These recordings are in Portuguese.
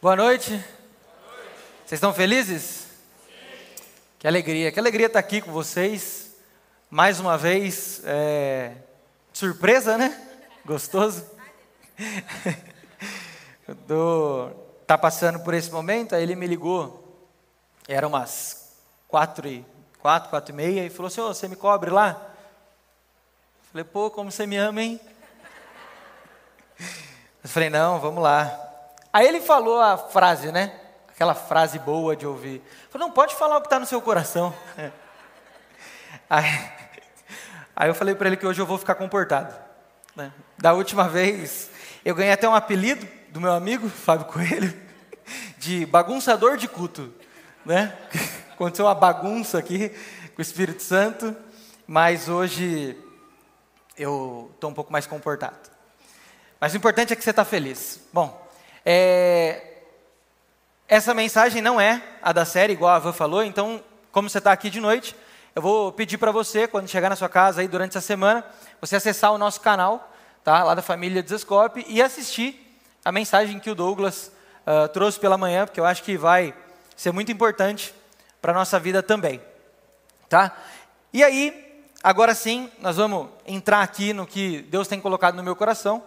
Boa noite. Vocês estão felizes? Sim. Que alegria, que alegria estar aqui com vocês. Mais uma vez, é... surpresa, né? Gostoso. Do... Tá passando por esse momento, aí ele me ligou. Era umas quatro e quatro, quatro e meia e falou assim: oh, você me cobre lá? Falei, pô, como você me ama, hein? Eu falei, não, vamos lá. Aí ele falou a frase, né? Aquela frase boa de ouvir. Falei, não, pode falar o que está no seu coração. Aí, aí eu falei para ele que hoje eu vou ficar comportado. Né? Da última vez, eu ganhei até um apelido do meu amigo, Fábio Coelho, de bagunçador de culto. Né? Aconteceu uma bagunça aqui com o Espírito Santo, mas hoje eu estou um pouco mais comportado. Mas o importante é que você está feliz. Bom, é, essa mensagem não é a da série, igual a Van falou, então, como você está aqui de noite, eu vou pedir para você, quando chegar na sua casa aí durante essa semana, você acessar o nosso canal, tá, lá da família Desescope, e assistir a mensagem que o Douglas uh, trouxe pela manhã, porque eu acho que vai ser muito importante para a nossa vida também. Tá? E aí, agora sim, nós vamos entrar aqui no que Deus tem colocado no meu coração.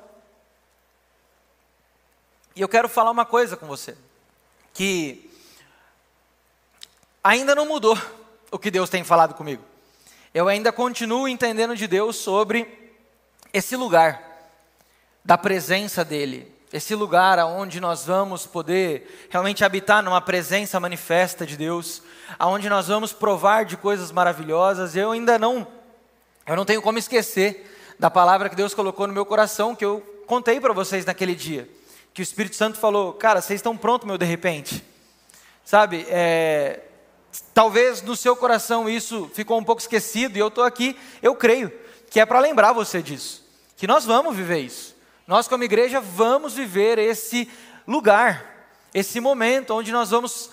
E eu quero falar uma coisa com você, que ainda não mudou o que Deus tem falado comigo. Eu ainda continuo entendendo de Deus sobre esse lugar da presença dele, esse lugar aonde nós vamos poder realmente habitar numa presença manifesta de Deus, aonde nós vamos provar de coisas maravilhosas. Eu ainda não eu não tenho como esquecer da palavra que Deus colocou no meu coração que eu contei para vocês naquele dia que o Espírito Santo falou: Cara, vocês estão prontos, meu, de repente. Sabe, é, talvez no seu coração isso ficou um pouco esquecido, e eu estou aqui, eu creio, que é para lembrar você disso, que nós vamos viver isso. Nós, como igreja, vamos viver esse lugar, esse momento onde nós vamos uh,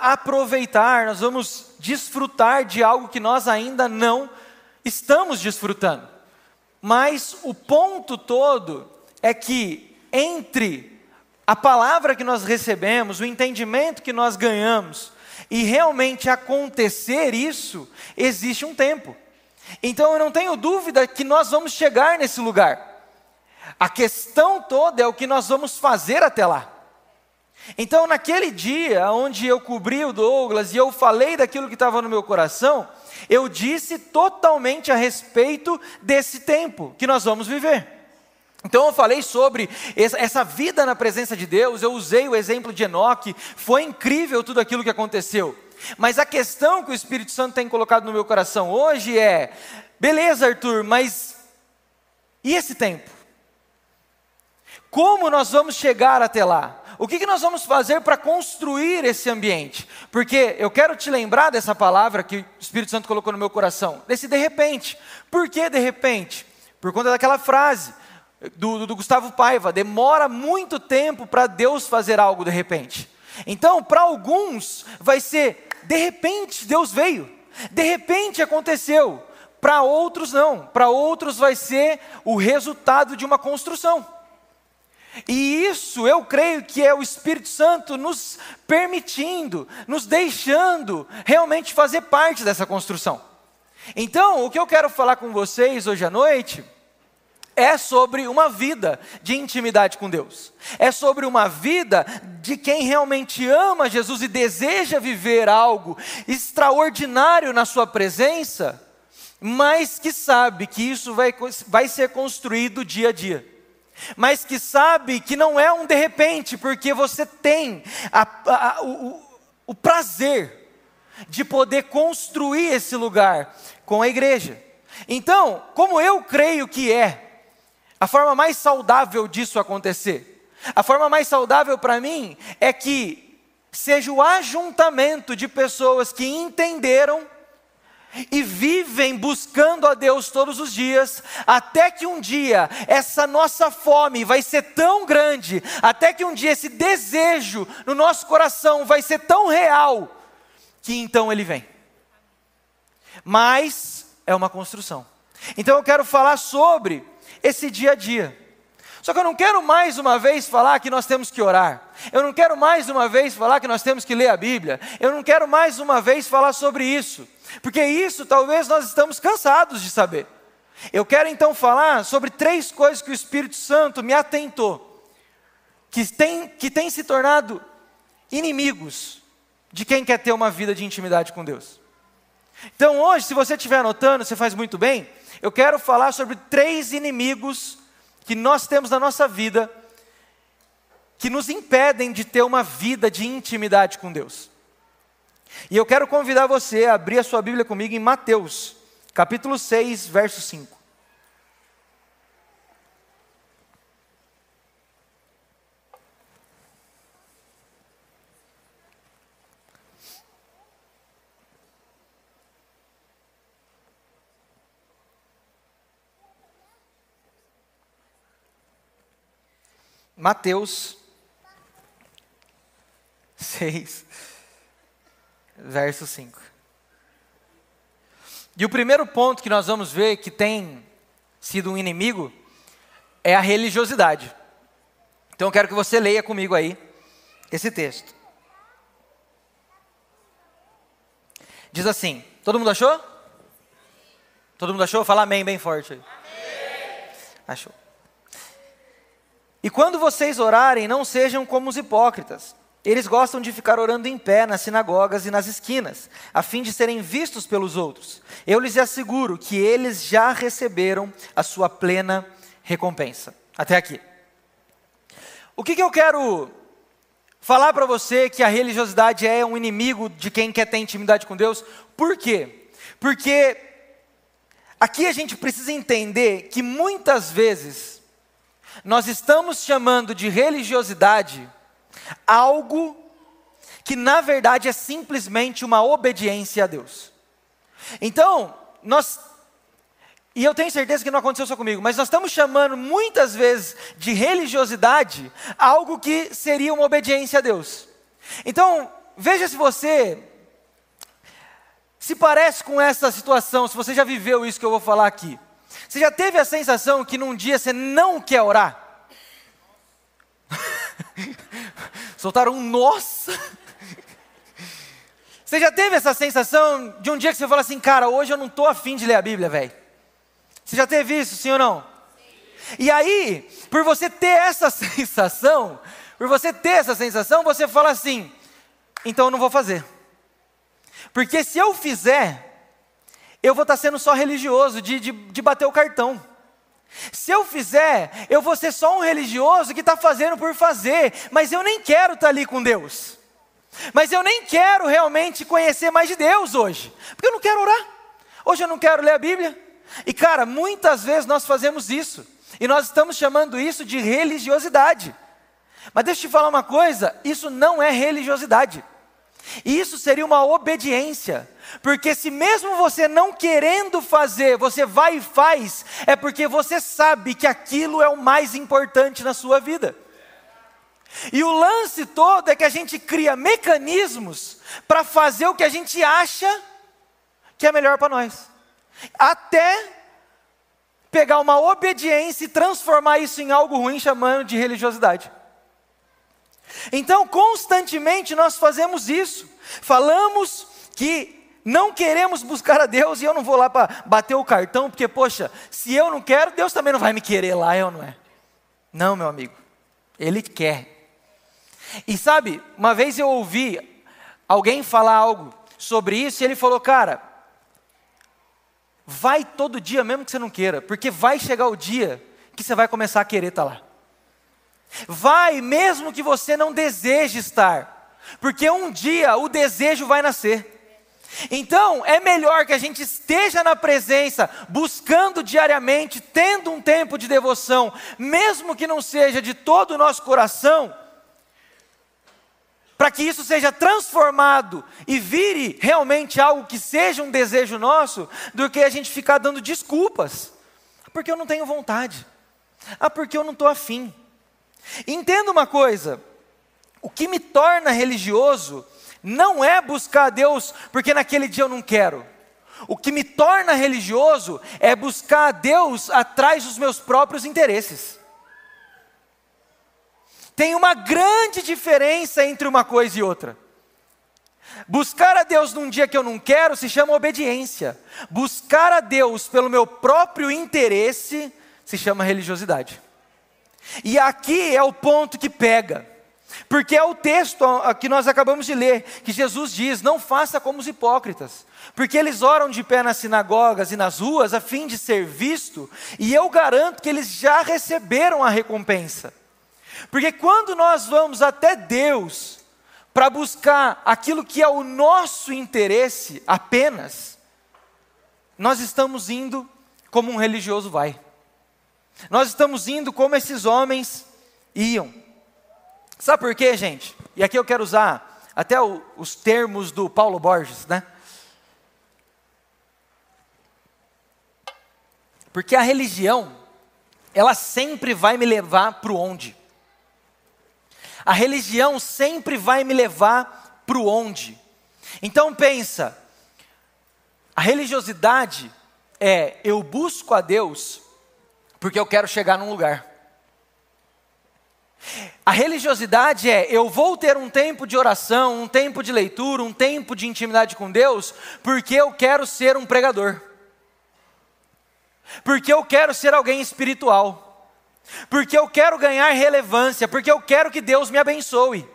aproveitar, nós vamos desfrutar de algo que nós ainda não estamos desfrutando. Mas o ponto todo é que entre a palavra que nós recebemos, o entendimento que nós ganhamos, e realmente acontecer isso, existe um tempo. Então eu não tenho dúvida que nós vamos chegar nesse lugar. A questão toda é o que nós vamos fazer até lá. Então, naquele dia onde eu cobri o Douglas e eu falei daquilo que estava no meu coração, eu disse totalmente a respeito desse tempo que nós vamos viver. Então eu falei sobre essa vida na presença de Deus, eu usei o exemplo de Enoque, foi incrível tudo aquilo que aconteceu. Mas a questão que o Espírito Santo tem colocado no meu coração hoje é: beleza, Arthur, mas e esse tempo? Como nós vamos chegar até lá? O que, que nós vamos fazer para construir esse ambiente? Porque eu quero te lembrar dessa palavra que o Espírito Santo colocou no meu coração, desse de repente. Por que de repente? Por conta daquela frase do, do Gustavo Paiva, demora muito tempo para Deus fazer algo de repente. Então, para alguns, vai ser de repente Deus veio, de repente aconteceu. Para outros, não. Para outros, vai ser o resultado de uma construção. E isso eu creio que é o Espírito Santo nos permitindo, nos deixando realmente fazer parte dessa construção. Então, o que eu quero falar com vocês hoje à noite é sobre uma vida de intimidade com Deus. É sobre uma vida de quem realmente ama Jesus e deseja viver algo extraordinário na Sua presença, mas que sabe que isso vai, vai ser construído dia a dia. Mas que sabe que não é um de repente, porque você tem a, a, o, o prazer de poder construir esse lugar com a igreja. Então, como eu creio que é a forma mais saudável disso acontecer, a forma mais saudável para mim é que seja o ajuntamento de pessoas que entenderam e vivem buscando a Deus todos os dias, até que um dia essa nossa fome vai ser tão grande, até que um dia esse desejo no nosso coração vai ser tão real, que então ele vem. Mas é uma construção. Então eu quero falar sobre esse dia a dia, Só que eu não quero mais uma vez falar que nós temos que orar. Eu não quero mais uma vez falar que nós temos que ler a Bíblia. Eu não quero mais uma vez falar sobre isso. Porque isso talvez nós estamos cansados de saber. Eu quero então falar sobre três coisas que o Espírito Santo me atentou, que tem, que tem se tornado inimigos de quem quer ter uma vida de intimidade com Deus. Então hoje, se você estiver anotando, você faz muito bem, eu quero falar sobre três inimigos que nós temos na nossa vida que nos impedem de ter uma vida de intimidade com Deus. E eu quero convidar você a abrir a sua Bíblia comigo em Mateus, capítulo 6, verso 5. Mateus 6, verso 5. E o primeiro ponto que nós vamos ver que tem sido um inimigo é a religiosidade. Então eu quero que você leia comigo aí esse texto. Diz assim: Todo mundo achou? Todo mundo achou? Fala amém bem forte aí. Amém. Achou. E quando vocês orarem, não sejam como os hipócritas. Eles gostam de ficar orando em pé nas sinagogas e nas esquinas, a fim de serem vistos pelos outros. Eu lhes asseguro que eles já receberam a sua plena recompensa. Até aqui. O que, que eu quero falar para você que a religiosidade é um inimigo de quem quer ter intimidade com Deus? Por quê? Porque aqui a gente precisa entender que muitas vezes nós estamos chamando de religiosidade algo que na verdade é simplesmente uma obediência a Deus. Então, nós e eu tenho certeza que não aconteceu só comigo, mas nós estamos chamando muitas vezes de religiosidade algo que seria uma obediência a Deus. Então, veja se você se parece com essa situação, se você já viveu isso que eu vou falar aqui. Você já teve a sensação que num dia você não quer orar? Soltaram um nossa. Você já teve essa sensação de um dia que você fala assim, cara, hoje eu não estou afim de ler a Bíblia, velho? Você já teve isso, sim ou não? Sim. E aí, por você ter essa sensação, por você ter essa sensação, você fala assim, então eu não vou fazer. Porque se eu fizer, eu vou estar sendo só religioso, de, de, de bater o cartão. Se eu fizer, eu vou ser só um religioso que está fazendo por fazer, mas eu nem quero estar ali com Deus. Mas eu nem quero realmente conhecer mais de Deus hoje, porque eu não quero orar. Hoje eu não quero ler a Bíblia. E cara, muitas vezes nós fazemos isso, e nós estamos chamando isso de religiosidade. Mas deixa eu te falar uma coisa: isso não é religiosidade. Isso seria uma obediência, porque se mesmo você não querendo fazer, você vai e faz, é porque você sabe que aquilo é o mais importante na sua vida. E o lance todo é que a gente cria mecanismos para fazer o que a gente acha que é melhor para nós, até pegar uma obediência e transformar isso em algo ruim, chamando de religiosidade. Então, constantemente nós fazemos isso. Falamos que não queremos buscar a Deus e eu não vou lá para bater o cartão, porque, poxa, se eu não quero, Deus também não vai me querer lá, eu não é? Não, meu amigo, Ele quer. E sabe, uma vez eu ouvi alguém falar algo sobre isso e ele falou, cara, vai todo dia mesmo que você não queira, porque vai chegar o dia que você vai começar a querer estar tá lá. Vai mesmo que você não deseje estar, porque um dia o desejo vai nascer. Então, é melhor que a gente esteja na presença, buscando diariamente, tendo um tempo de devoção, mesmo que não seja de todo o nosso coração, para que isso seja transformado e vire realmente algo que seja um desejo nosso, do que a gente ficar dando desculpas. Porque eu não tenho vontade. Ah, porque eu não estou afim. Entenda uma coisa: o que me torna religioso não é buscar a Deus porque naquele dia eu não quero. O que me torna religioso é buscar a Deus atrás dos meus próprios interesses. tem uma grande diferença entre uma coisa e outra. Buscar a Deus num dia que eu não quero se chama obediência. Buscar a Deus pelo meu próprio interesse se chama religiosidade. E aqui é o ponto que pega. Porque é o texto que nós acabamos de ler, que Jesus diz: Não faça como os hipócritas, porque eles oram de pé nas sinagogas e nas ruas a fim de ser visto, e eu garanto que eles já receberam a recompensa. Porque quando nós vamos até Deus para buscar aquilo que é o nosso interesse apenas, nós estamos indo como um religioso vai. Nós estamos indo como esses homens iam. Sabe por quê, gente? E aqui eu quero usar até o, os termos do Paulo Borges, né? Porque a religião, ela sempre vai me levar para o onde? A religião sempre vai me levar para o onde. Então pensa, a religiosidade é eu busco a Deus porque eu quero chegar num lugar. A religiosidade é eu vou ter um tempo de oração, um tempo de leitura, um tempo de intimidade com Deus, porque eu quero ser um pregador. Porque eu quero ser alguém espiritual porque eu quero ganhar relevância, porque eu quero que Deus me abençoe.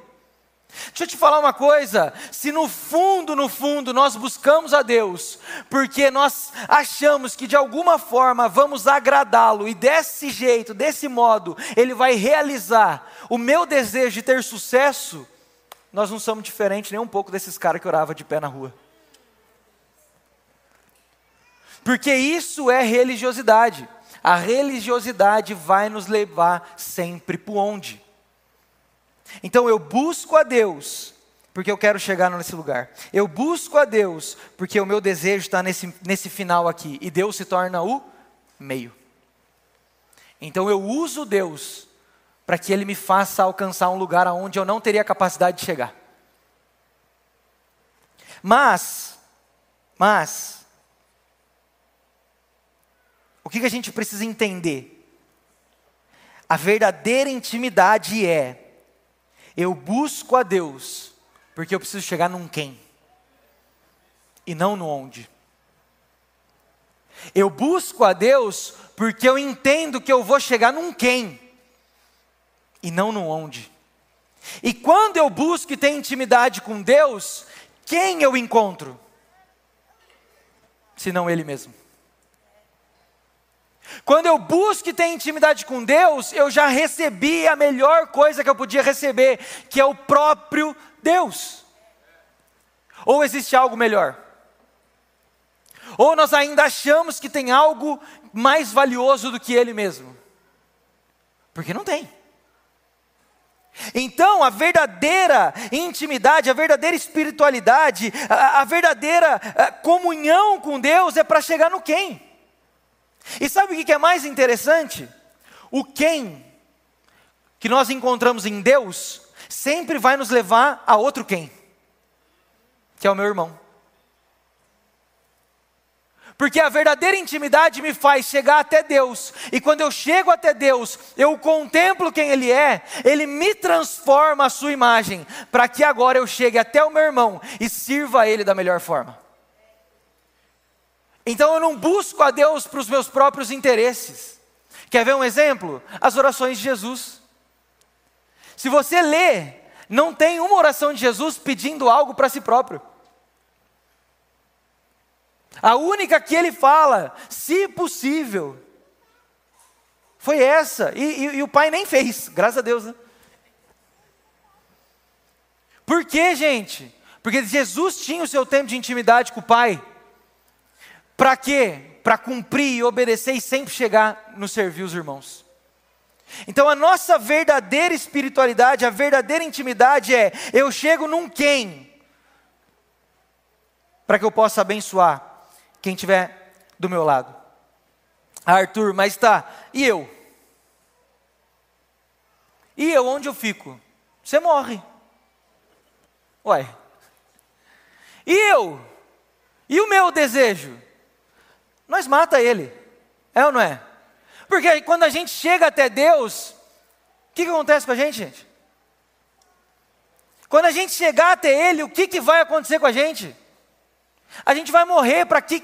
Deixa eu te falar uma coisa: se no fundo, no fundo, nós buscamos a Deus, porque nós achamos que de alguma forma vamos agradá-lo, e desse jeito, desse modo, Ele vai realizar o meu desejo de ter sucesso, nós não somos diferentes nem um pouco desses caras que oravam de pé na rua. Porque isso é religiosidade. A religiosidade vai nos levar sempre para onde? Então eu busco a Deus porque eu quero chegar nesse lugar. Eu busco a Deus porque o meu desejo está nesse, nesse final aqui. E Deus se torna o meio. Então eu uso Deus para que Ele me faça alcançar um lugar aonde eu não teria capacidade de chegar. Mas, mas, o que, que a gente precisa entender? A verdadeira intimidade é: eu busco a Deus, porque eu preciso chegar num quem, e não no onde. Eu busco a Deus porque eu entendo que eu vou chegar num quem, e não no onde. E quando eu busco e tenho intimidade com Deus, quem eu encontro? Senão Ele mesmo. Quando eu busco e tenho intimidade com Deus, eu já recebi a melhor coisa que eu podia receber, que é o próprio Deus. Ou existe algo melhor? Ou nós ainda achamos que tem algo mais valioso do que Ele mesmo? Porque não tem. Então, a verdadeira intimidade, a verdadeira espiritualidade, a, a verdadeira a comunhão com Deus é para chegar no quem? E sabe o que é mais interessante? O quem que nós encontramos em Deus sempre vai nos levar a outro quem, que é o meu irmão. Porque a verdadeira intimidade me faz chegar até Deus, e quando eu chego até Deus, eu contemplo quem Ele é, Ele me transforma a sua imagem, para que agora eu chegue até o meu irmão e sirva a Ele da melhor forma. Então eu não busco a Deus para os meus próprios interesses. Quer ver um exemplo? As orações de Jesus. Se você lê, não tem uma oração de Jesus pedindo algo para si próprio. A única que ele fala, se possível, foi essa. E, e, e, o pai nem fez, graças a Deus. Né? Por quê, gente? Porque Jesus tinha o seu tempo de intimidade com o pai. Para quê? Para cumprir e obedecer e sempre chegar no servir os irmãos. Então a nossa verdadeira espiritualidade, a verdadeira intimidade é: eu chego num quem, para que eu possa abençoar quem estiver do meu lado. Ah, Arthur, mas tá, e eu? E eu, onde eu fico? Você morre. Ué. E eu? E o meu desejo? Nós mata ele. É ou não é? Porque quando a gente chega até Deus, o que, que acontece com a gente, gente? Quando a gente chegar até Ele, o que, que vai acontecer com a gente? A gente vai morrer para que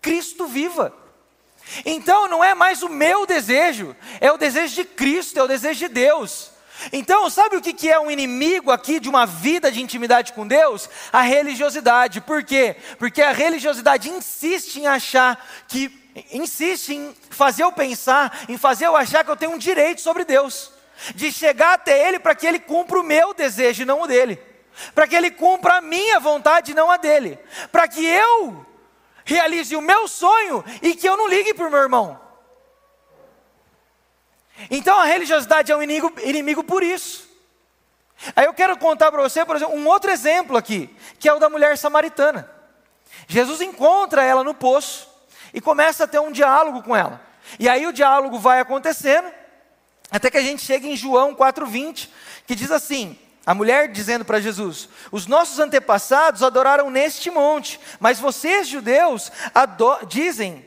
Cristo viva. Então não é mais o meu desejo, é o desejo de Cristo, é o desejo de Deus. Então, sabe o que é um inimigo aqui de uma vida de intimidade com Deus? A religiosidade. Por quê? Porque a religiosidade insiste em achar que, insiste em fazer eu pensar, em fazer eu achar que eu tenho um direito sobre Deus, de chegar até Ele para que Ele cumpra o meu desejo e não o dele, para que Ele cumpra a minha vontade e não a dele, para que eu realize o meu sonho e que eu não ligue para o meu irmão. Então a religiosidade é um inimigo, inimigo por isso. Aí eu quero contar para você, por exemplo, um outro exemplo aqui, que é o da mulher samaritana. Jesus encontra ela no poço e começa a ter um diálogo com ela. E aí o diálogo vai acontecendo, até que a gente chega em João 4,20, que diz assim: a mulher dizendo para Jesus: Os nossos antepassados adoraram neste monte, mas vocês, judeus, dizem,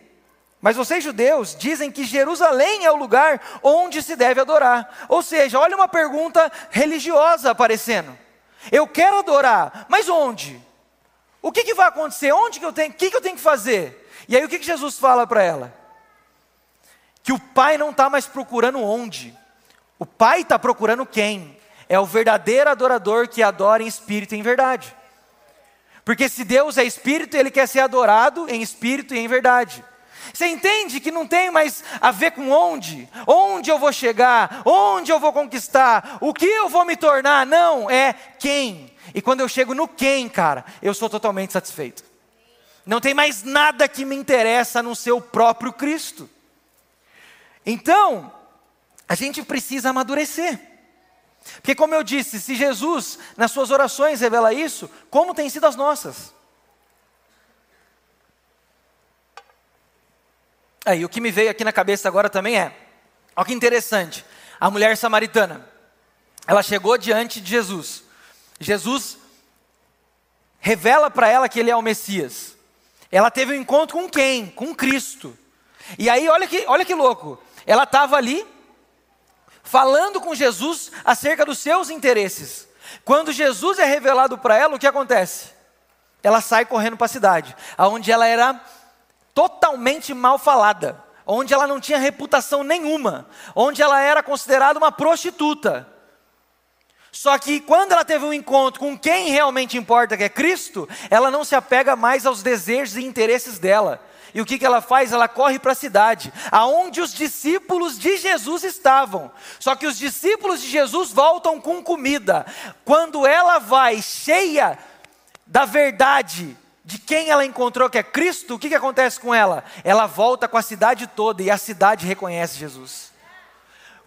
mas vocês, judeus, dizem que Jerusalém é o lugar onde se deve adorar. Ou seja, olha uma pergunta religiosa aparecendo. Eu quero adorar, mas onde? O que, que vai acontecer? Onde que eu tenho? O que, que eu tenho que fazer? E aí o que, que Jesus fala para ela? Que o Pai não está mais procurando onde. O Pai está procurando quem? é o verdadeiro adorador que adora em espírito e em verdade. Porque se Deus é espírito, ele quer ser adorado em espírito e em verdade. Você entende que não tem mais a ver com onde, onde eu vou chegar, onde eu vou conquistar, o que eu vou me tornar, não, é quem. E quando eu chego no quem, cara, eu sou totalmente satisfeito. Não tem mais nada que me interessa no seu próprio Cristo. Então, a gente precisa amadurecer. Porque, como eu disse, se Jesus, nas suas orações, revela isso, como tem sido as nossas? Aí, o que me veio aqui na cabeça agora também é: olha que interessante, a mulher samaritana, ela chegou diante de Jesus. Jesus revela para ela que ele é o Messias. Ela teve um encontro com quem? Com Cristo. E aí, olha que, olha que louco, ela estava ali, falando com Jesus acerca dos seus interesses. Quando Jesus é revelado para ela, o que acontece? Ela sai correndo para a cidade, onde ela era totalmente mal falada, onde ela não tinha reputação nenhuma, onde ela era considerada uma prostituta. Só que quando ela teve um encontro com quem realmente importa, que é Cristo, ela não se apega mais aos desejos e interesses dela. E o que, que ela faz? Ela corre para a cidade, aonde os discípulos de Jesus estavam. Só que os discípulos de Jesus voltam com comida. Quando ela vai cheia da verdade de quem ela encontrou, que é Cristo, o que, que acontece com ela? Ela volta com a cidade toda e a cidade reconhece Jesus.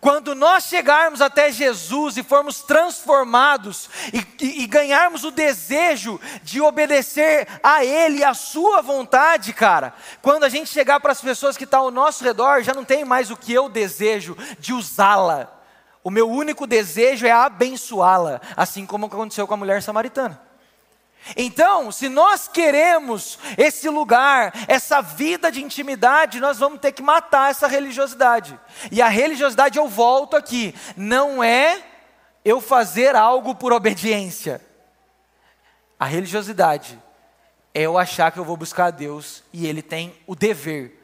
Quando nós chegarmos até Jesus e formos transformados e, e, e, ganharmos o desejo de obedecer a Ele, a Sua vontade, cara, quando a gente chegar para as pessoas que estão ao nosso redor, já não tem mais o que eu desejo de usá-la. O meu único desejo é abençoá-la, assim como aconteceu com a mulher samaritana. Então, se nós queremos esse lugar, essa vida de intimidade, nós vamos ter que matar essa religiosidade. E a religiosidade, eu volto aqui, não é eu fazer algo por obediência. A religiosidade é eu achar que eu vou buscar a Deus e Ele tem o dever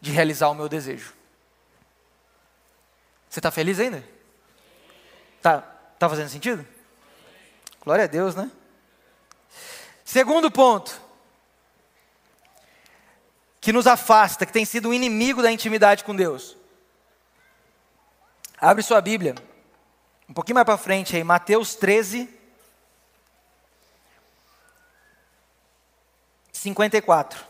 de realizar o meu desejo. Você está feliz ainda? Tá, tá fazendo sentido? Glória a Deus, né? Segundo ponto, que nos afasta, que tem sido um inimigo da intimidade com Deus. Abre sua Bíblia, um pouquinho mais para frente aí, Mateus 13, 54.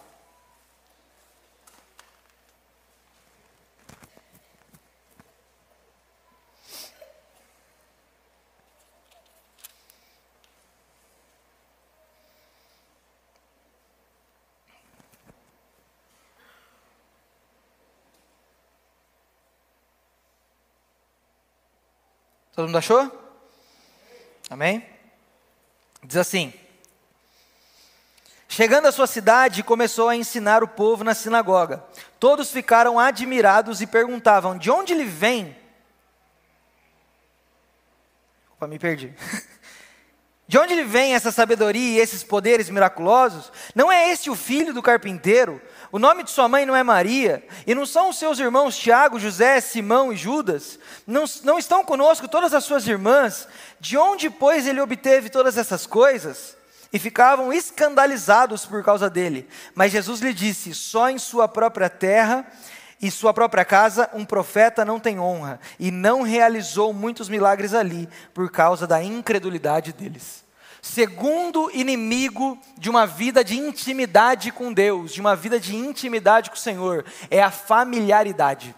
Todo mundo achou? Amém? Diz assim: Chegando à sua cidade, começou a ensinar o povo na sinagoga. Todos ficaram admirados e perguntavam: De onde ele vem? Opa, me perdi. De De onde vem essa sabedoria e esses poderes miraculosos? Não é este o filho do carpinteiro? O nome de sua mãe não é Maria? E não são os seus irmãos Tiago, José, Simão e Judas? Não, não estão conosco todas as suas irmãs? De onde, pois, ele obteve todas essas coisas? E ficavam escandalizados por causa dele. Mas Jesus lhe disse: só em sua própria terra e sua própria casa, um profeta não tem honra, e não realizou muitos milagres ali, por causa da incredulidade deles. Segundo inimigo de uma vida de intimidade com Deus, de uma vida de intimidade com o Senhor, é a familiaridade.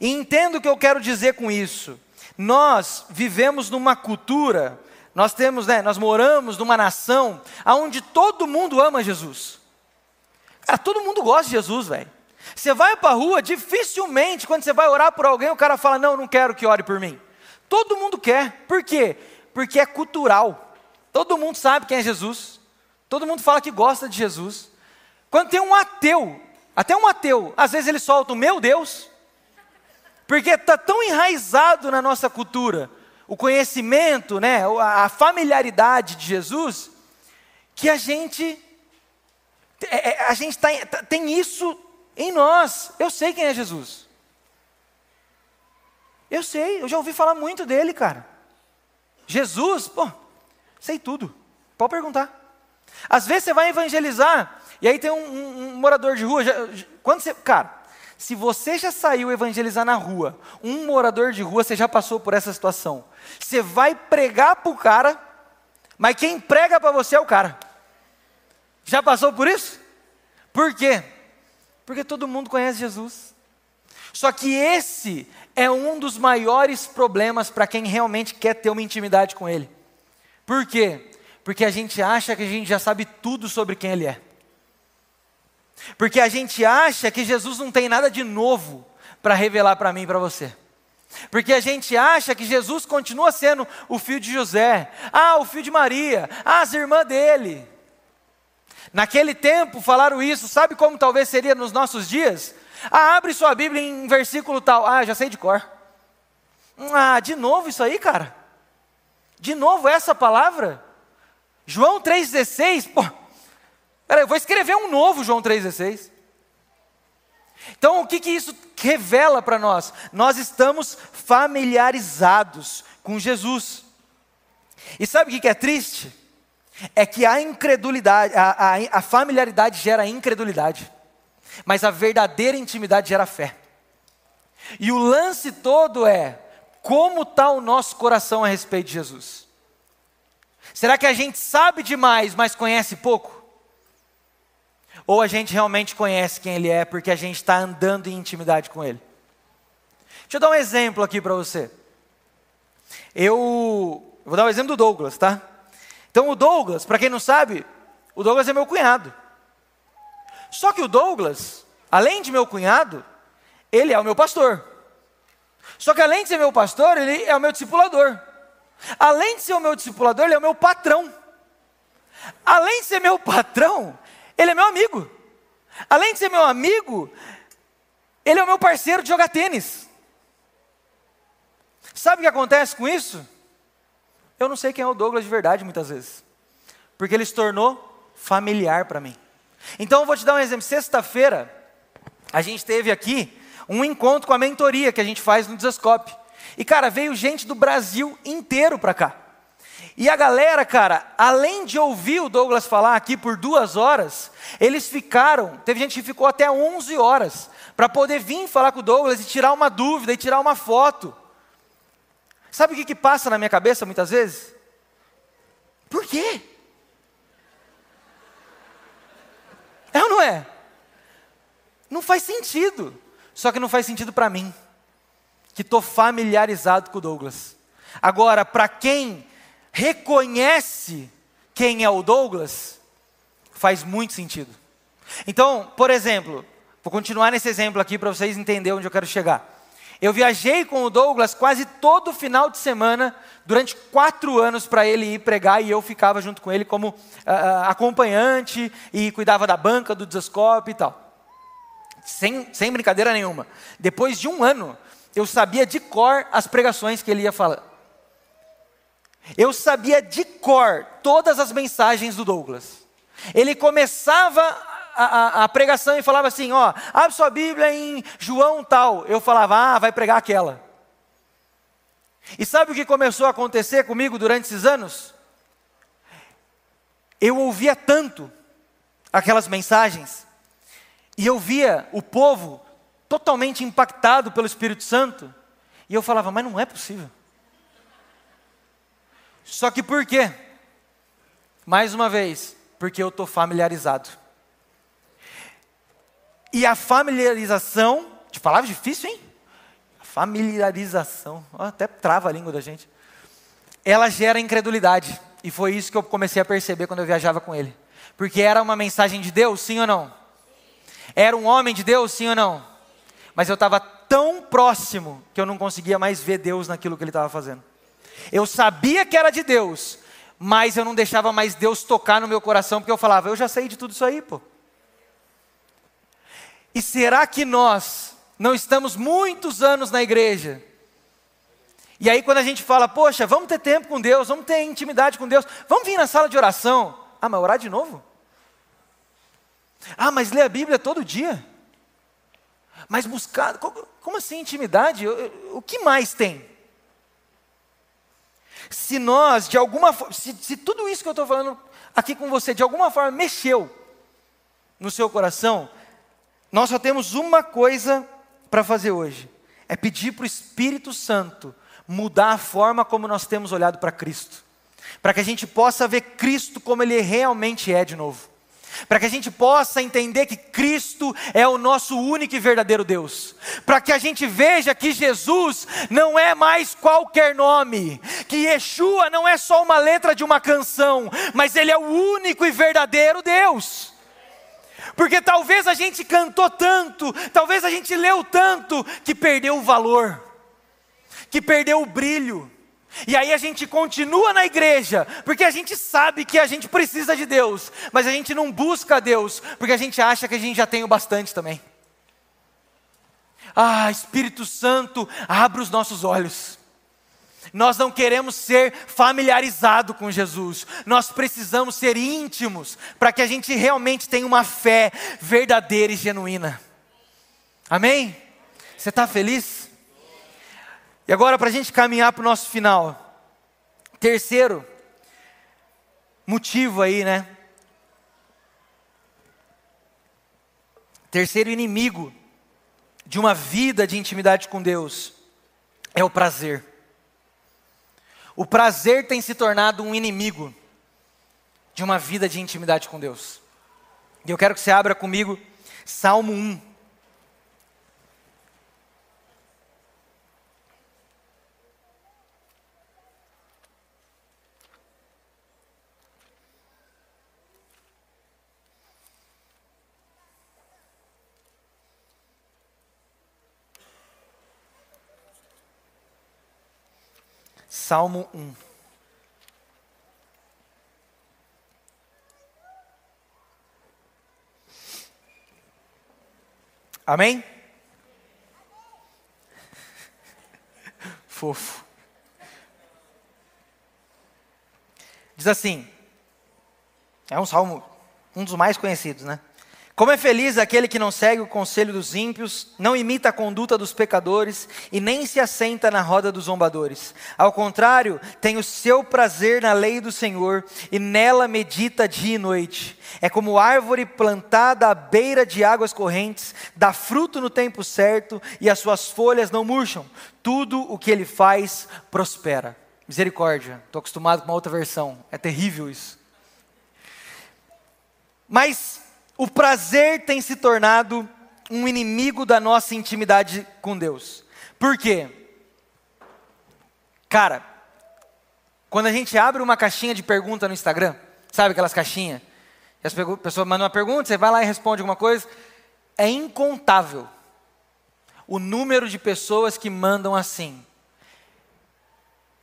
E entendo o que eu quero dizer com isso. Nós vivemos numa cultura, nós temos, né, nós moramos numa nação onde todo mundo ama Jesus. Cara, todo mundo gosta de Jesus, velho. Você vai para a rua, dificilmente, quando você vai orar por alguém, o cara fala: Não, não quero que ore por mim. Todo mundo quer. Por quê? Porque é cultural. Todo mundo sabe quem é Jesus. Todo mundo fala que gosta de Jesus. Quando tem um ateu, até um ateu, às vezes ele solta o meu Deus, porque está tão enraizado na nossa cultura o conhecimento, né, a familiaridade de Jesus, que a gente, é, é, a gente tá, tem isso em nós. Eu sei quem é Jesus. Eu sei, eu já ouvi falar muito dele, cara. Jesus, pô, sei tudo. Pode perguntar. Às vezes você vai evangelizar e aí tem um, um, um morador de rua. Já, quando você, cara, se você já saiu evangelizar na rua, um morador de rua, você já passou por essa situação. Você vai pregar para o cara, mas quem prega para você é o cara. Já passou por isso? Por quê? Porque todo mundo conhece Jesus. Só que esse é um dos maiores problemas para quem realmente quer ter uma intimidade com Ele. Por quê? Porque a gente acha que a gente já sabe tudo sobre quem Ele é. Porque a gente acha que Jesus não tem nada de novo para revelar para mim e para você. Porque a gente acha que Jesus continua sendo o filho de José, ah, o filho de Maria, ah, as irmãs dele. Naquele tempo falaram isso, sabe como talvez seria nos nossos dias? Ah, abre sua Bíblia em versículo tal. Ah, já sei de cor. Ah, de novo isso aí, cara? De novo essa palavra? João 3,16, pô. Peraí, eu vou escrever um novo João 3,16. Então, o que, que isso revela para nós? Nós estamos familiarizados com Jesus. E sabe o que, que é triste? É que a incredulidade, a, a, a familiaridade gera incredulidade, mas a verdadeira intimidade gera fé. E o lance todo é como está o nosso coração a respeito de Jesus. Será que a gente sabe demais, mas conhece pouco? Ou a gente realmente conhece quem Ele é porque a gente está andando em intimidade com Ele? Deixa eu dar um exemplo aqui para você. Eu, vou dar o um exemplo do Douglas, tá? Então o Douglas, para quem não sabe, o Douglas é meu cunhado. Só que o Douglas, além de meu cunhado, ele é o meu pastor. Só que além de ser meu pastor, ele é o meu discipulador. Além de ser o meu discipulador, ele é o meu patrão. Além de ser meu patrão, ele é meu amigo. Além de ser meu amigo, ele é o meu parceiro de jogar tênis. Sabe o que acontece com isso? Eu não sei quem é o Douglas de verdade muitas vezes, porque ele se tornou familiar para mim. Então eu vou te dar um exemplo. Sexta-feira, a gente teve aqui um encontro com a mentoria que a gente faz no Desascope. E, cara, veio gente do Brasil inteiro para cá. E a galera, cara, além de ouvir o Douglas falar aqui por duas horas, eles ficaram, teve gente que ficou até 11 horas, para poder vir falar com o Douglas e tirar uma dúvida e tirar uma foto. Sabe o que, que passa na minha cabeça muitas vezes? Por quê? É ou não é? Não faz sentido. Só que não faz sentido para mim, que estou familiarizado com o Douglas. Agora, para quem reconhece quem é o Douglas, faz muito sentido. Então, por exemplo, vou continuar nesse exemplo aqui para vocês entenderem onde eu quero chegar. Eu viajei com o Douglas quase todo final de semana, durante quatro anos, para ele ir pregar e eu ficava junto com ele como uh, acompanhante e cuidava da banca, do desascope e tal. Sem, sem brincadeira nenhuma. Depois de um ano, eu sabia de cor as pregações que ele ia falar. Eu sabia de cor todas as mensagens do Douglas. Ele começava a, a, pregação e falava assim: Ó, abre sua Bíblia em João tal. Eu falava, ah, vai pregar aquela. E sabe o que começou a acontecer comigo durante esses anos? Eu ouvia tanto aquelas mensagens, e eu via o povo totalmente impactado pelo Espírito Santo, e eu falava, mas não é possível. Só que por quê? Mais uma vez, porque eu estou familiarizado. E a familiarização, de palavra difícil, hein? Familiarização, até trava a língua da gente. Ela gera incredulidade. E foi isso que eu comecei a perceber quando eu viajava com ele. Porque era uma mensagem de Deus, sim ou não? Era um homem de Deus, sim ou não? Mas eu estava tão próximo que eu não conseguia mais ver Deus naquilo que ele estava fazendo. Eu sabia que era de Deus, mas eu não deixava mais Deus tocar no meu coração, porque eu falava, eu já sei de tudo isso aí, pô. E será que nós não estamos muitos anos na igreja? E aí, quando a gente fala, poxa, vamos ter tempo com Deus, vamos ter intimidade com Deus, vamos vir na sala de oração. Ah, mas orar de novo? Ah, mas ler a Bíblia todo dia? Mas buscar, como assim intimidade? O que mais tem? Se nós, de alguma forma, se, se tudo isso que eu estou falando aqui com você, de alguma forma mexeu no seu coração, nós só temos uma coisa para fazer hoje: é pedir para o Espírito Santo mudar a forma como nós temos olhado para Cristo, para que a gente possa ver Cristo como Ele realmente é de novo. Para que a gente possa entender que Cristo é o nosso único e verdadeiro Deus, para que a gente veja que Jesus não é mais qualquer nome, que Yeshua não é só uma letra de uma canção, mas Ele é o único e verdadeiro Deus. Porque talvez a gente cantou tanto, talvez a gente leu tanto, que perdeu o valor, que perdeu o brilho. E aí a gente continua na igreja, porque a gente sabe que a gente precisa de Deus, mas a gente não busca Deus, porque a gente acha que a gente já tem o bastante também. Ah, Espírito Santo, abra os nossos olhos. Nós não queremos ser familiarizados com Jesus, nós precisamos ser íntimos, para que a gente realmente tenha uma fé verdadeira e genuína. Amém? Você está feliz? E agora, para a gente caminhar para o nosso final. Terceiro motivo aí, né? Terceiro inimigo de uma vida de intimidade com Deus é o prazer. O prazer tem se tornado um inimigo de uma vida de intimidade com Deus. E eu quero que você abra comigo Salmo 1. Salmo 1. Amém? Fofo. Diz assim: é um salmo, um dos mais conhecidos, né? Como é feliz aquele que não segue o conselho dos ímpios, não imita a conduta dos pecadores e nem se assenta na roda dos zombadores. Ao contrário, tem o seu prazer na lei do Senhor e nela medita dia e noite. É como árvore plantada à beira de águas correntes, dá fruto no tempo certo e as suas folhas não murcham. Tudo o que ele faz prospera. Misericórdia, estou acostumado com uma outra versão, é terrível isso. Mas o prazer tem se tornado um inimigo da nossa intimidade com Deus. Por quê? Cara, quando a gente abre uma caixinha de pergunta no Instagram, sabe aquelas caixinhas? E as pessoas mandam uma pergunta, você vai lá e responde alguma coisa. É incontável o número de pessoas que mandam assim.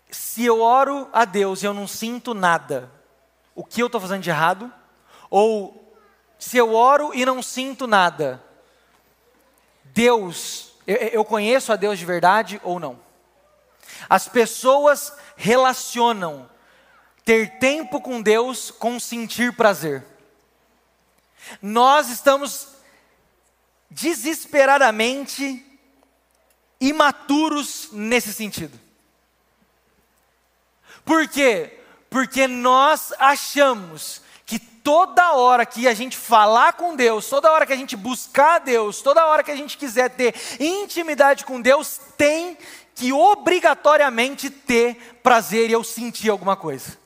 Se eu oro a Deus e eu não sinto nada, o que eu estou fazendo de errado? Ou se eu oro e não sinto nada, Deus, eu, eu conheço a Deus de verdade ou não? As pessoas relacionam ter tempo com Deus com sentir prazer. Nós estamos desesperadamente imaturos nesse sentido. Por quê? Porque nós achamos que toda hora que a gente falar com Deus, toda hora que a gente buscar Deus, toda hora que a gente quiser ter intimidade com Deus, tem que obrigatoriamente ter prazer e eu sentir alguma coisa.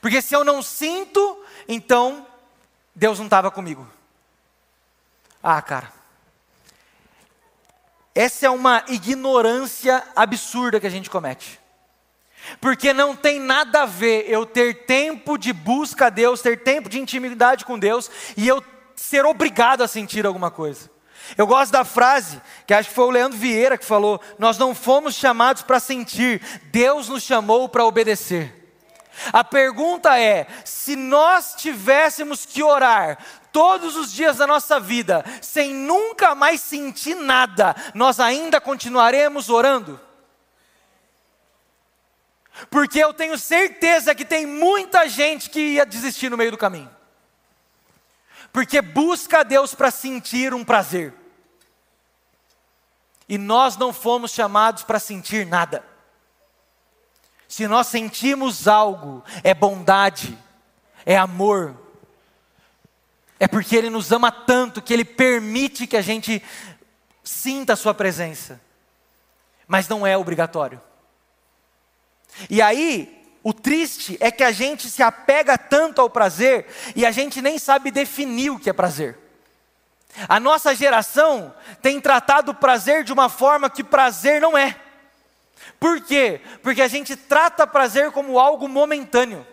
Porque se eu não sinto, então Deus não estava comigo. Ah, cara. Essa é uma ignorância absurda que a gente comete. Porque não tem nada a ver eu ter tempo de busca a Deus, ter tempo de intimidade com Deus e eu ser obrigado a sentir alguma coisa. Eu gosto da frase, que acho que foi o Leandro Vieira que falou: Nós não fomos chamados para sentir, Deus nos chamou para obedecer. A pergunta é: se nós tivéssemos que orar todos os dias da nossa vida, sem nunca mais sentir nada, nós ainda continuaremos orando? Porque eu tenho certeza que tem muita gente que ia desistir no meio do caminho. Porque busca a Deus para sentir um prazer. E nós não fomos chamados para sentir nada. Se nós sentimos algo, é bondade, é amor, é porque Ele nos ama tanto que Ele permite que a gente sinta a Sua presença, mas não é obrigatório. E aí, o triste é que a gente se apega tanto ao prazer e a gente nem sabe definir o que é prazer. A nossa geração tem tratado o prazer de uma forma que prazer não é. Por quê? Porque a gente trata prazer como algo momentâneo.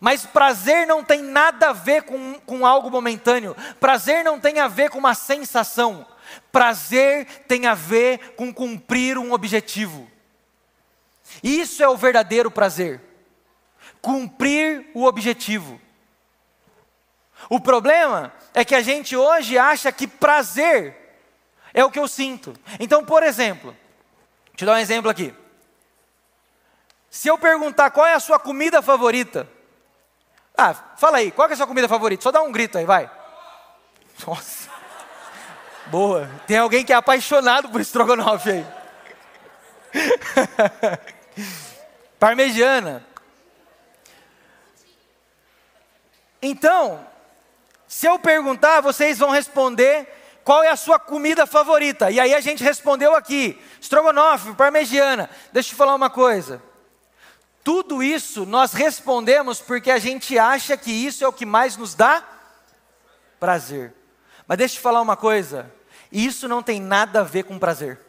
Mas prazer não tem nada a ver com, com algo momentâneo. Prazer não tem a ver com uma sensação. Prazer tem a ver com cumprir um objetivo. Isso é o verdadeiro prazer. Cumprir o objetivo. O problema é que a gente hoje acha que prazer é o que eu sinto. Então, por exemplo, te dar um exemplo aqui. Se eu perguntar qual é a sua comida favorita, ah, fala aí, qual é a sua comida favorita? Só dá um grito aí, vai. Nossa. Boa. Tem alguém que é apaixonado por estrogonofe aí. Parmegiana. Então, se eu perguntar, vocês vão responder qual é a sua comida favorita? E aí a gente respondeu aqui: estrogonofe, parmegiana. Deixa eu falar uma coisa. Tudo isso nós respondemos porque a gente acha que isso é o que mais nos dá prazer. Mas deixa eu te falar uma coisa: isso não tem nada a ver com prazer.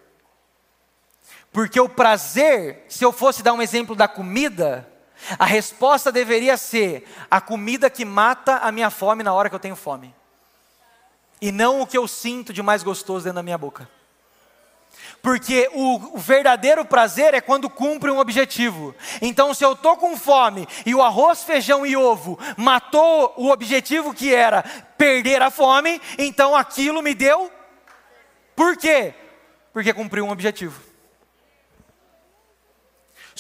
Porque o prazer, se eu fosse dar um exemplo da comida, a resposta deveria ser a comida que mata a minha fome na hora que eu tenho fome e não o que eu sinto de mais gostoso dentro da minha boca. Porque o, o, verdadeiro prazer é quando cumpre um objetivo. Então, se eu estou com fome e o arroz, feijão e ovo matou o objetivo que era perder a fome, então aquilo me deu. Por quê? Porque cumpriu um objetivo.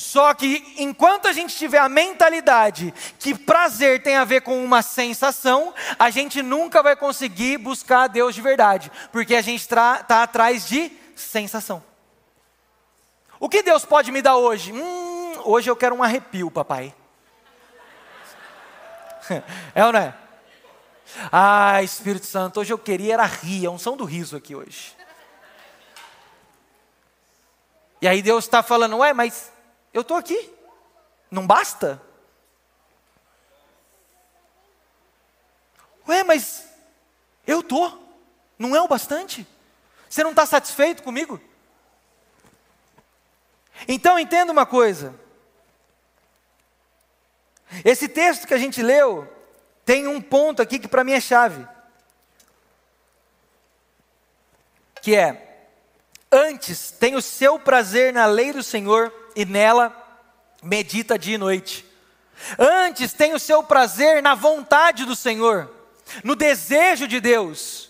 Só que enquanto a gente tiver a mentalidade que prazer tem a ver com uma sensação, a gente nunca vai conseguir buscar a Deus de verdade, porque a gente está atrás de sensação. O que Deus pode me dar hoje? Hum, hoje eu quero um arrepio, papai. É ou não é? Ah, Espírito Santo, hoje eu queria era rir, a unção do riso aqui hoje. E aí Deus está falando, ué, mas eu estou aqui. Não basta? Ué, mas eu estou. Não é o bastante? Você não está satisfeito comigo? Então entenda uma coisa. Esse texto que a gente leu tem um ponto aqui que para mim é chave. Que é: antes tem o seu prazer na lei do Senhor e nela medita dia e noite. Antes tem o seu prazer na vontade do Senhor, no desejo de Deus.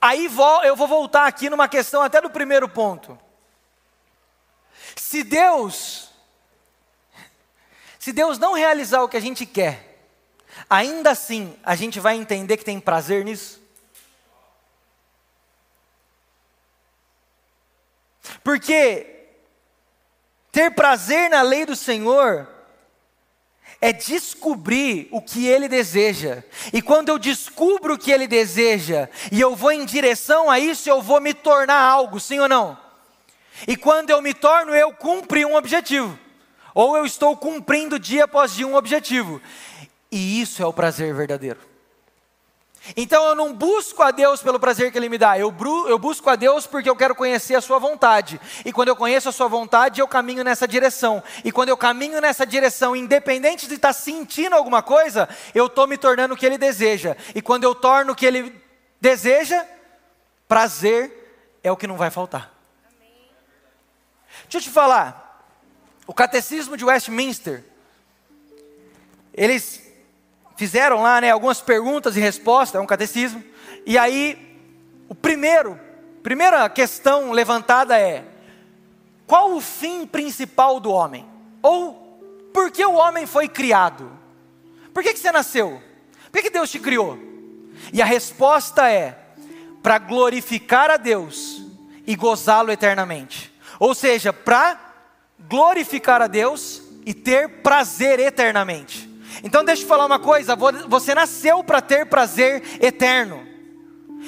Aí eu vou voltar aqui numa questão até do primeiro ponto. Se Deus Se Deus não realizar o que a gente quer, ainda assim a gente vai entender que tem prazer nisso? Porque ter prazer na lei do Senhor é descobrir o que Ele deseja. E quando eu descubro o que Ele deseja e eu vou em direção a isso, eu vou me tornar algo, sim ou não? E quando eu me torno, eu cumpri um objetivo. Ou eu estou cumprindo dia após dia um objetivo. E isso é o prazer verdadeiro. Então eu não busco a Deus pelo prazer que Ele me dá, eu, eu, busco a Deus porque eu quero conhecer a Sua vontade. E quando eu conheço a Sua vontade, eu caminho nessa direção. E quando eu caminho nessa direção, independente de estar sentindo alguma coisa, eu estou me tornando o que Ele deseja. E quando eu torno o que Ele deseja, prazer é o que não vai faltar. Deixa eu te falar, o catecismo de Westminster, eles fizeram lá né, algumas perguntas e respostas, é um catecismo. E aí, o primeiro, primeira questão levantada é: qual o fim principal do homem? Ou por que o homem foi criado? Por que, que você nasceu? Por que, que Deus te criou? E a resposta é: para glorificar a Deus e gozá-lo eternamente. Ou seja, para glorificar a Deus e ter prazer eternamente. Então deixa eu falar uma coisa: você nasceu para ter prazer eterno.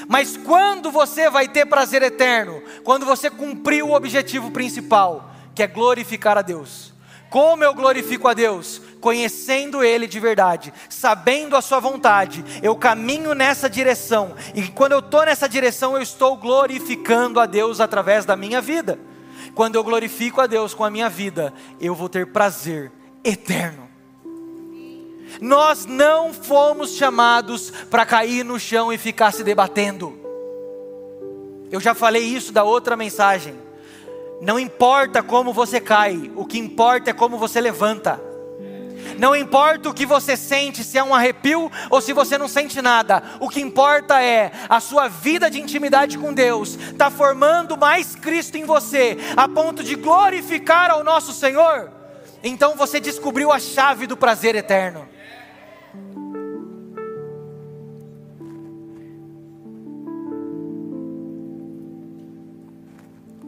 Mas quando você vai ter prazer eterno? Quando você cumprir o objetivo principal, que é glorificar a Deus. Como eu glorifico a Deus? Conhecendo Ele de verdade, sabendo a Sua vontade, eu caminho nessa direção, e quando eu estou nessa direção, eu estou glorificando a Deus através da minha vida. Quando eu glorifico a Deus com a minha vida, eu vou ter prazer eterno. Nós não fomos chamados para cair no chão e ficar se debatendo. Eu já falei isso da outra mensagem. Não importa como você cai, o que importa é como você levanta. Não importa o que você sente, se é um arrepio ou se você não sente nada. O que importa é a sua vida de intimidade com Deus está formando mais Cristo em você, a ponto de glorificar ao nosso Senhor. Então você descobriu a chave do prazer eterno.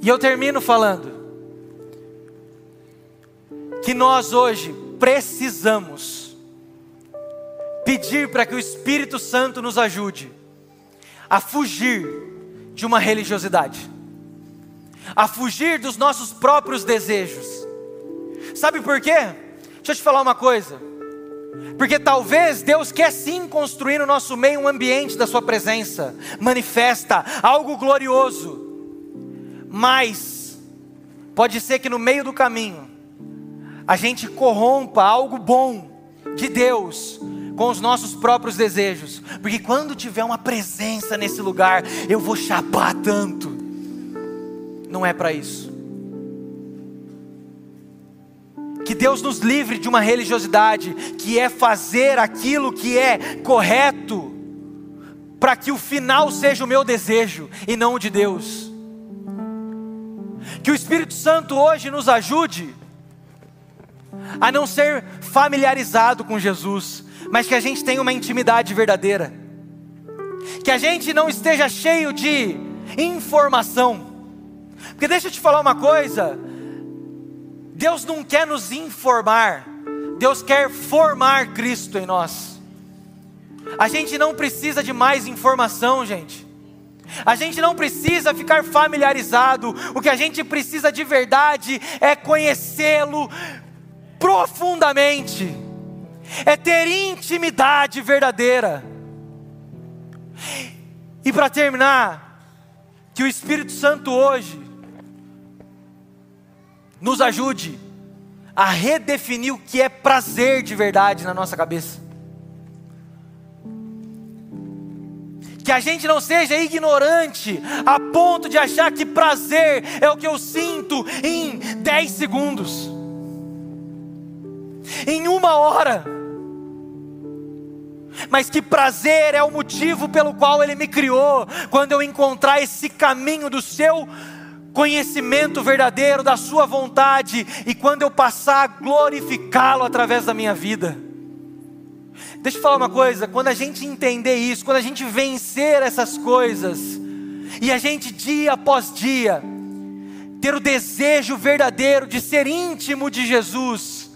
E eu termino falando que nós hoje precisamos pedir para que o Espírito Santo nos ajude a fugir de uma religiosidade, a fugir dos nossos próprios desejos. Sabe por quê? Deixa eu te falar uma coisa. Porque talvez Deus quer sim construir no nosso meio um ambiente da Sua presença, manifesta algo glorioso mas pode ser que no meio do caminho a gente corrompa algo bom de Deus com os nossos próprios desejos, porque quando tiver uma presença nesse lugar, eu vou chapar tanto. Não é para isso. Que Deus nos livre de uma religiosidade que é fazer aquilo que é correto, para que o final seja o meu desejo e não o de Deus. Que o Espírito Santo hoje nos ajude a não ser familiarizado com Jesus, mas que a gente tenha uma intimidade verdadeira. Que a gente não esteja cheio de informação. Porque deixa eu te falar uma coisa: Deus não quer nos informar, Deus quer formar Cristo em nós. A gente não precisa de mais informação, gente. A gente não precisa ficar familiarizado, o que a gente precisa de verdade é conhecê-lo profundamente, é ter intimidade verdadeira. E para terminar, que o Espírito Santo hoje nos ajude a redefinir o que é prazer de verdade na nossa cabeça. Que a gente não seja ignorante a ponto de achar que prazer é o que eu sinto em 10 segundos, em uma hora, mas que prazer é o motivo pelo qual Ele me criou, quando eu encontrar esse caminho do seu conhecimento verdadeiro da Sua vontade, e quando eu passar a glorificá-lo através da minha vida. Deixa eu falar uma coisa: quando a gente entender isso, quando a gente vencer essas coisas, e a gente dia após dia, ter o desejo verdadeiro de ser íntimo de Jesus,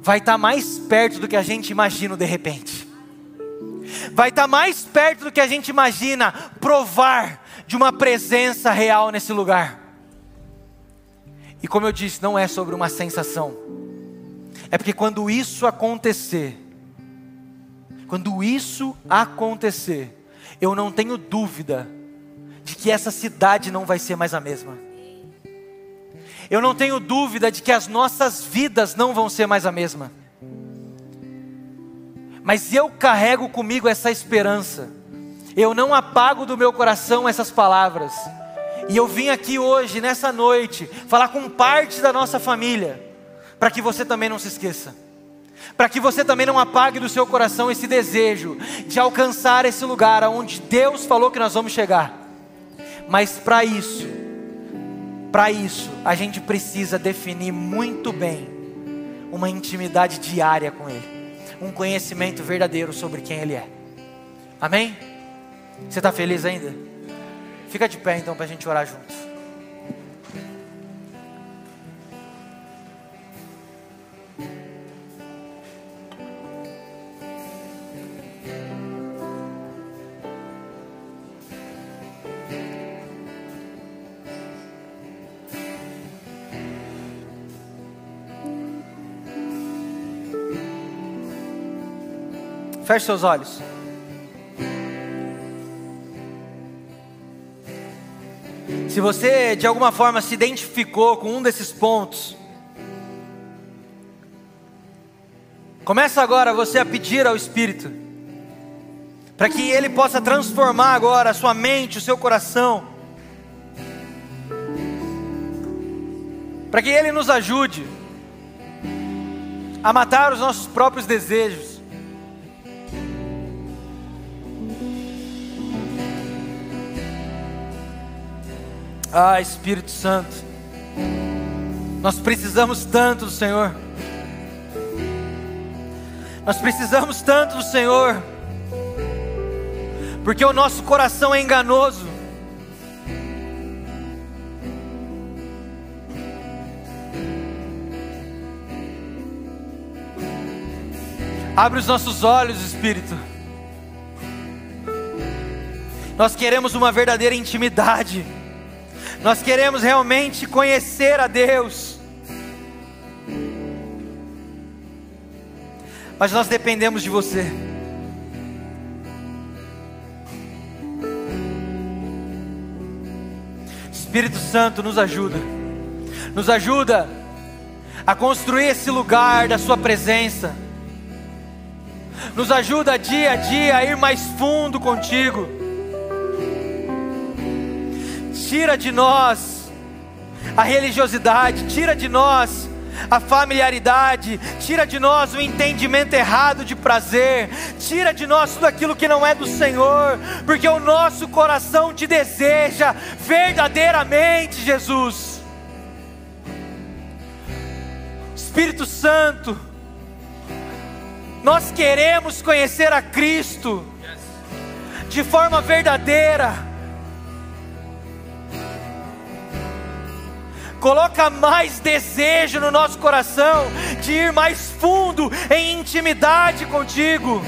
vai estar mais perto do que a gente imagina de repente. Vai estar mais perto do que a gente imagina provar de uma presença real nesse lugar. E como eu disse, não é sobre uma sensação. É porque quando isso acontecer, quando isso acontecer, eu não tenho dúvida de que essa cidade não vai ser mais a mesma. Eu não tenho dúvida de que as nossas vidas não vão ser mais a mesma. Mas eu carrego comigo essa esperança. Eu não apago do meu coração essas palavras. E eu vim aqui hoje, nessa noite, falar com parte da nossa família, para que você também não se esqueça. Para que você também não apague do seu coração esse desejo de alcançar esse lugar aonde Deus falou que nós vamos chegar. Mas para isso, para isso, a gente precisa definir muito bem uma intimidade diária com Ele, um conhecimento verdadeiro sobre quem Ele é. Amém? Você está feliz ainda? Fica de pé então para a gente orar juntos. Feche seus olhos. Se você de alguma forma se identificou com um desses pontos, começa agora você a pedir ao Espírito, para que Ele possa transformar agora a sua mente, o seu coração, para que Ele nos ajude a matar os nossos próprios desejos, Ah, Espírito Santo, nós precisamos tanto do Senhor. Nós precisamos tanto do Senhor, porque o nosso coração é enganoso. Abre os nossos olhos, Espírito. Nós queremos uma verdadeira intimidade. Nós queremos realmente conhecer a Deus. Mas nós dependemos de você. Espírito Santo nos ajuda. Nos ajuda a construir esse lugar da Sua presença. Nos ajuda dia a dia a ir mais fundo contigo tira de nós a religiosidade, tira de nós a familiaridade, tira de nós o entendimento errado de prazer, tira de nós tudo aquilo que não é do Senhor, porque o nosso coração te deseja verdadeiramente, Jesus. Espírito Santo, nós queremos conhecer a Cristo de forma verdadeira coloca mais desejo no nosso coração de ir mais fundo em intimidade contigo.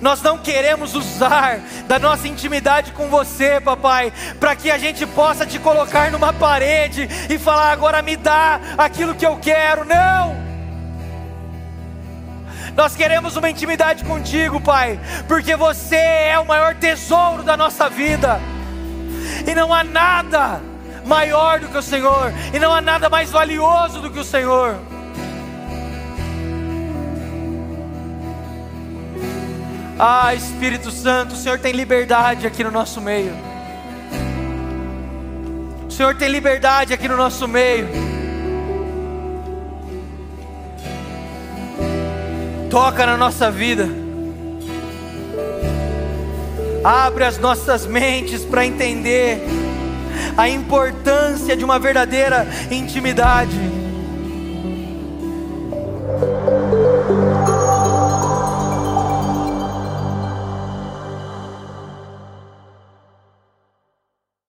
Nós não queremos usar da nossa intimidade com você, papai, para que a gente possa te colocar numa parede e falar agora me dá aquilo que eu quero. Não! Nós queremos uma intimidade contigo, Pai, porque você é o maior tesouro da nossa vida. E não há nada maior do que o Senhor, e não há nada mais valioso do que o Senhor. Ah, Espírito Santo, o Senhor tem liberdade aqui no nosso meio. O Senhor tem liberdade aqui no nosso meio. Toca na nossa vida. Abre as nossas mentes para entender a importância de uma verdadeira intimidade.